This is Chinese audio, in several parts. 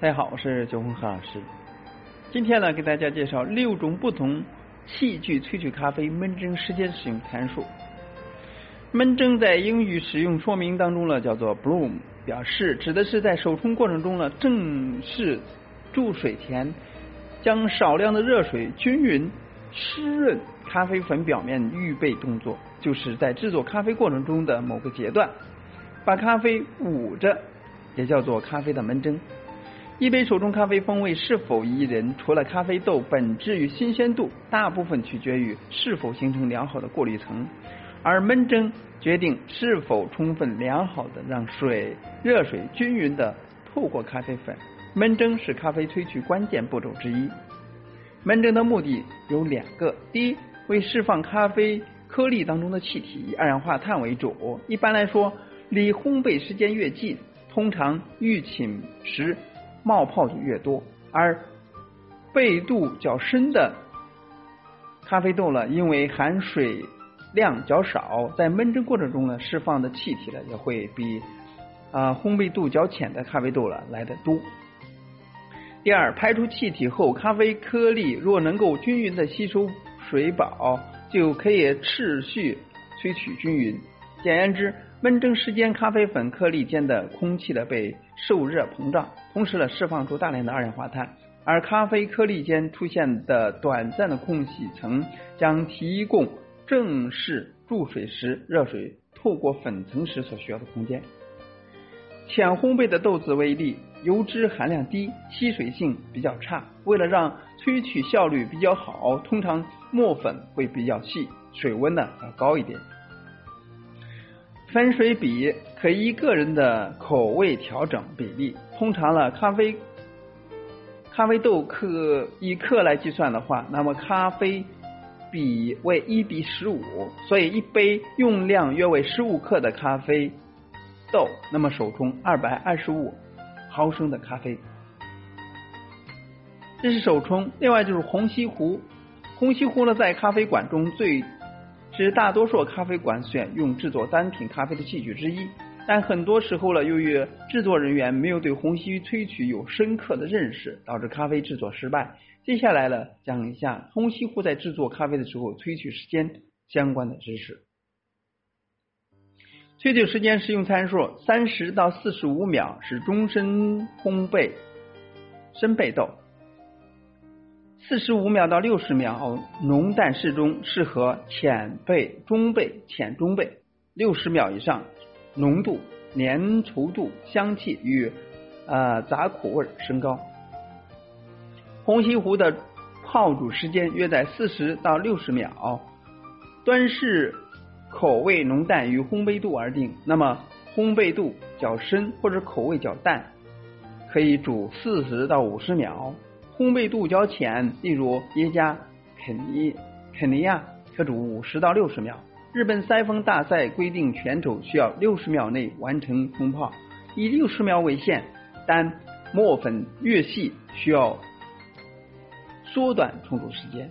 大家好，我是九红何老师。今天呢，给大家介绍六种不同器具萃取咖啡闷蒸时间使用参数。闷蒸在英语使用说明当中呢，叫做 bloom，表示指的是在手冲过程中呢，正式注水前，将少量的热水均匀湿润咖啡粉表面预备动作，就是在制作咖啡过程中的某个阶段，把咖啡捂着，也叫做咖啡的闷蒸。一杯手中咖啡风味是否宜人，除了咖啡豆本质与新鲜度，大部分取决于是否形成良好的过滤层，而闷蒸决定是否充分良好的让水热水均匀的透过咖啡粉。闷蒸是咖啡萃取关键步骤之一。闷蒸的目的有两个：第一，为释放咖啡颗粒当中的气体，以二氧化碳为主。一般来说，离烘焙时间越近，通常预寝时。冒泡就越多，而焙度较深的咖啡豆呢，因为含水量较少，在闷蒸过程中呢，释放的气体呢也会比啊烘焙度较浅的咖啡豆呢来的多。第二，排出气体后，咖啡颗粒若能够均匀的吸收水饱，就可以持续萃取均匀。简言之，闷蒸时间，咖啡粉颗粒间的空气的被受热膨胀，同时呢释放出大量的二氧化碳，而咖啡颗粒间出现的短暂的空隙层将提供正式注水时热水透过粉层时所需要的空间。浅烘焙的豆子为例，油脂含量低，吸水性比较差，为了让萃取效率比较好，通常磨粉会比较细，水温呢要高一点。分水比可依个人的口味调整比例。通常呢，咖啡咖啡豆克以克来计算的话，那么咖啡比为一比十五，所以一杯用量约为十五克的咖啡豆，那么手冲二百二十五毫升的咖啡。这是手冲，另外就是虹吸壶。虹吸壶呢，在咖啡馆中最。是大多数咖啡馆选用制作单品咖啡的器具之一，但很多时候呢，由于制作人员没有对虹吸萃取有深刻的认识，导致咖啡制作失败。接下来呢，讲一下虹吸壶在制作咖啡的时候萃取时间相关的知识。萃取时间使用参数：三十到四十五秒是终身烘焙深焙豆。四十五秒到六十秒，浓淡适中，适合浅焙、中焙、浅中焙。六十秒以上，浓度、粘稠度、香气与呃杂苦味升高。红西湖的泡煮时间约在四十到六十秒，端视口味浓淡与烘焙度而定。那么烘焙度较深或者口味较淡，可以煮四十到五十秒。烘焙度较浅，例如耶加、肯尼、肯尼亚，可煮五十到六十秒。日本塞风大赛规定选手需要六十秒内完成冲泡，以六十秒为限，但磨粉越细，需要缩短冲煮时间。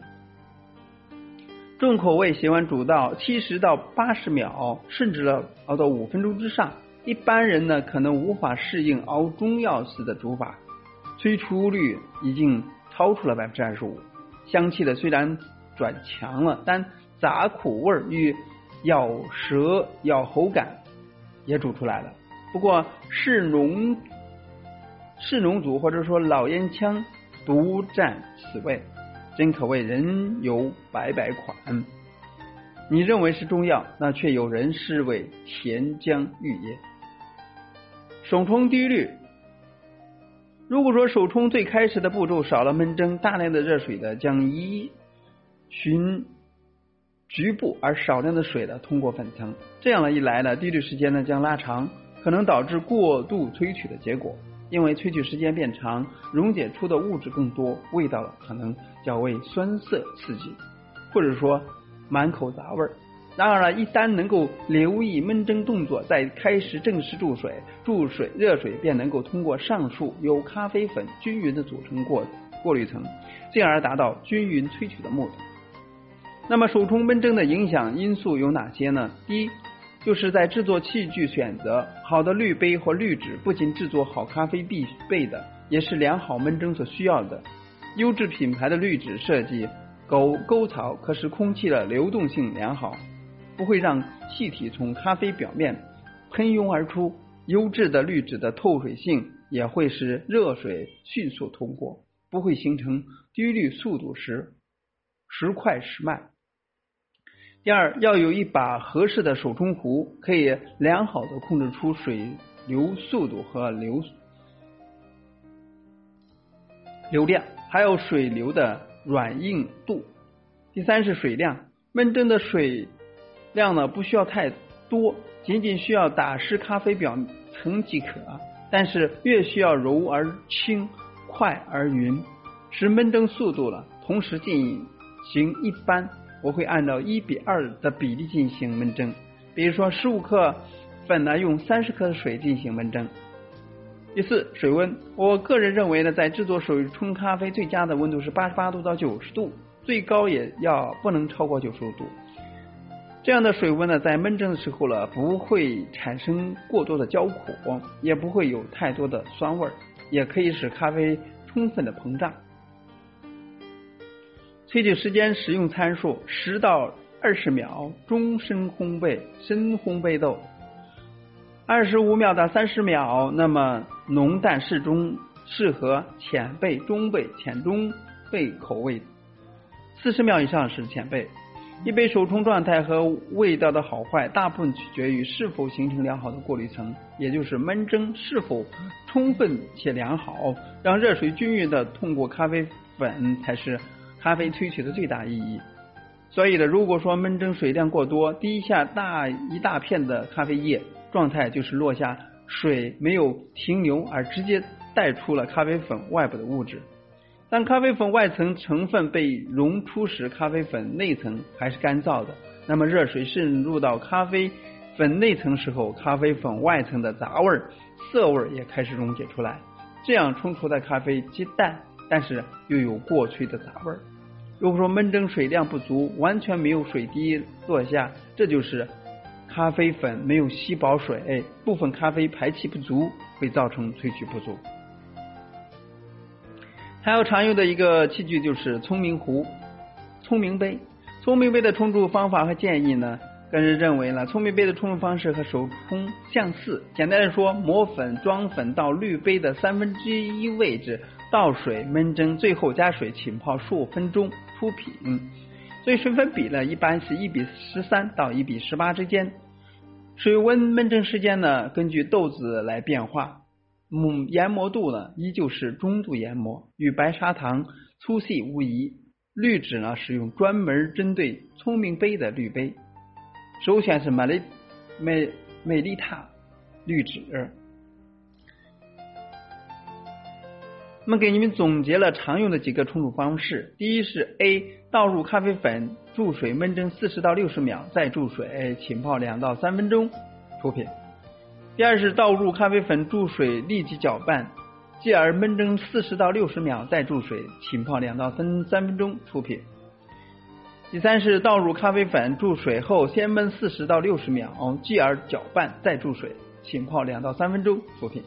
重口味喜欢煮到七十到八十秒，甚至呢熬到五分钟之上。一般人呢可能无法适应熬中药式的煮法。催出率已经超出了百分之二十五，香气的虽然转强了，但杂苦味与咬舌咬喉感也煮出来了。不过是浓是浓组或者说老烟枪独占此位，真可谓人有百百款。你认为是中药，那却有人视为甜浆玉液。手冲低滤。如果说手冲最开始的步骤少了闷蒸，大量的热水的将依循局部而少量的水的通过粉层，这样呢一来呢，滴滤时间呢将拉长，可能导致过度萃取的结果。因为萃取时间变长，溶解出的物质更多，味道可能较为酸涩刺激，或者说满口杂味儿。然而呢，一旦能够留意闷蒸动作，在开始正式注水，注水热水便能够通过上述由咖啡粉均匀的组成过过滤层，进而达到均匀萃取的目的。那么手冲闷蒸的影响因素有哪些呢？一，就是在制作器具选择好的滤杯或滤纸，不仅制作好咖啡必备的，也是良好闷蒸所需要的。优质品牌的滤纸设计沟沟槽可使空气的流动性良好，不会让气体从咖啡表面喷涌而出。优质的滤纸的透水性也会使热水迅速通过，不会形成滴滤速度时时快时慢。第二，要有一把合适的手冲壶，可以良好的控制出水流速度和流流量，还有水流的软硬度。第三是水量，闷蒸的水量呢不需要太多，仅仅需要打湿咖啡表层即可。但是越需要柔而轻，快而匀，使闷蒸速度了，同时进行一般。我会按照一比二的比例进行焖蒸，比如说十五克粉呢，用三十克的水进行焖蒸。第四，水温，我个人认为呢，在制作手冲咖啡最佳的温度是八十八度到九十度，最高也要不能超过九十五度。这样的水温呢，在焖蒸的时候呢，不会产生过多的焦苦，也不会有太多的酸味，也可以使咖啡充分的膨胀。萃取时间使用参数十到二十秒，中深烘焙深烘焙豆；二十五秒到三十秒，那么浓淡适中，适合浅焙、中焙、浅中焙口味；四十秒以上是浅焙。一杯手冲状态和味道的好坏，大部分取决于是否形成良好的过滤层，也就是焖蒸是否充分且良好，让热水均匀的通过咖啡粉才是。咖啡萃取的最大意义，所以呢，如果说焖蒸水量过多，滴下大一大片的咖啡液，状态就是落下水没有停留，而直接带出了咖啡粉外部的物质。当咖啡粉外层成分被溶出时，咖啡粉内层还是干燥的。那么热水渗入到咖啡粉内层时候，咖啡粉外层的杂味、涩味也开始溶解出来，这样冲出的咖啡既淡，但是又有过萃的杂味。如果说闷蒸水量不足，完全没有水滴落下，这就是咖啡粉没有吸饱水，部分咖啡排气不足，会造成萃取不足。还有常用的一个器具就是聪明壶、聪明杯。聪明杯的冲煮方法和建议呢，个人认为呢，聪明杯的冲煮方式和手冲相似。简单的说，磨粉装粉到滤杯的三分之一位置。倒水焖蒸，最后加水浸泡数分钟出品。所以水粉比呢，一般是一比十三到一比十八之间。水温焖蒸时间呢，根据豆子来变化。嗯，研磨度呢，依旧是中度研磨，与白砂糖粗细无疑。滤纸呢，使用专门针对聪明杯的滤杯，首选是美丽美美丽塔滤纸。那么给你们总结了常用的几个冲煮方式：第一是 A 倒入咖啡粉，注水焖蒸四十到六十秒，再注水浸泡两到三分钟出品；第二是倒入咖啡粉，注水立即搅拌，继而焖蒸四十到六十秒，再注水浸泡两到三三分钟出品；第三是倒入咖啡粉，注水后先焖四十到六十秒，继而搅拌，再注水浸泡两到三分钟出品。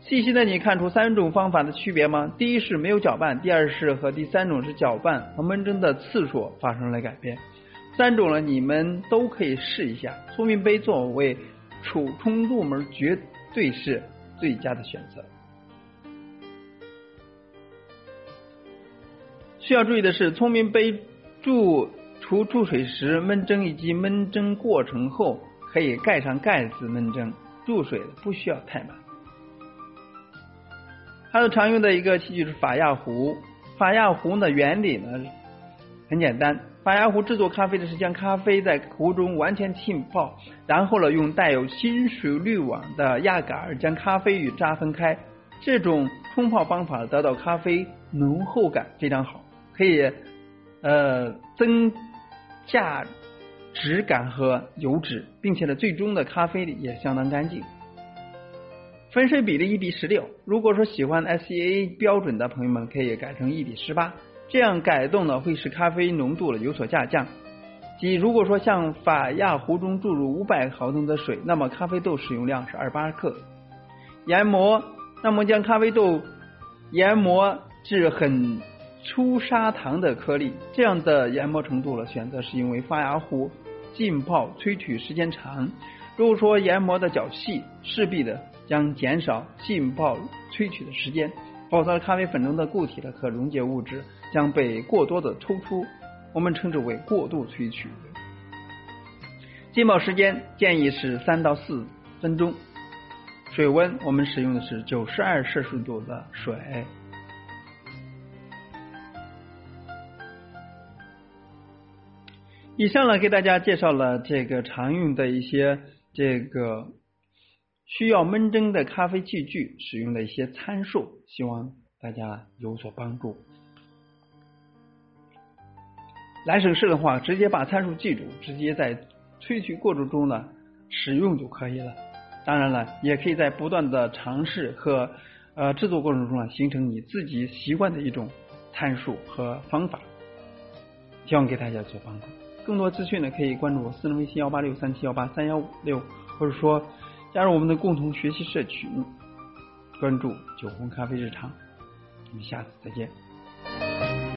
细心的你看出三种方法的区别吗？第一是没有搅拌，第二是和第三种是搅拌和焖蒸的次数发生了改变。三种呢，你们都可以试一下。聪明杯作为储冲入门，绝对是最佳的选择。需要注意的是，聪明杯注除注水时焖蒸以及焖蒸过程后，可以盖上盖子焖蒸，注水不需要太满。还有常用的一个器具是法压壶。法压壶的原理呢很简单，法压壶制作咖啡的是将咖啡在壶中完全浸泡，然后呢用带有金属滤网的压杆将咖啡与渣分开。这种冲泡方法得到咖啡浓厚感非常好，可以呃增加质感和油脂，并且呢最终的咖啡也相当干净。分水比例一比十六，如果说喜欢 S E A 标准的朋友们，可以改成一比十八，这样改动呢会使咖啡浓度呢有所下降。即如果说向法压壶中注入五百毫升的水，那么咖啡豆使用量是二十八克。研磨，那么将咖啡豆研磨至很粗砂糖的颗粒，这样的研磨程度了，选择是因为发芽壶浸泡萃取时间长。如果说研磨的较细，势必的将减少浸泡萃取的时间，否则咖啡粉中的固体的可溶解物质将被过多的抽出。我们称之为过度萃取。浸泡时间建议是三到四分钟。水温我们使用的是九十二摄氏度的水。以上呢，给大家介绍了这个常用的一些这个需要焖蒸的咖啡器具使用的一些参数，希望大家有所帮助。来省事的话，直接把参数记住，直接在萃取过程中呢使用就可以了。当然了，也可以在不断的尝试和呃制作过程中呢，形成你自己习惯的一种参数和方法。希望给大家做帮助。更多资讯呢，可以关注我私人微信幺八六三七幺八三幺五六，或者说加入我们的共同学习社群，关注酒红咖啡日常。我们下次再见。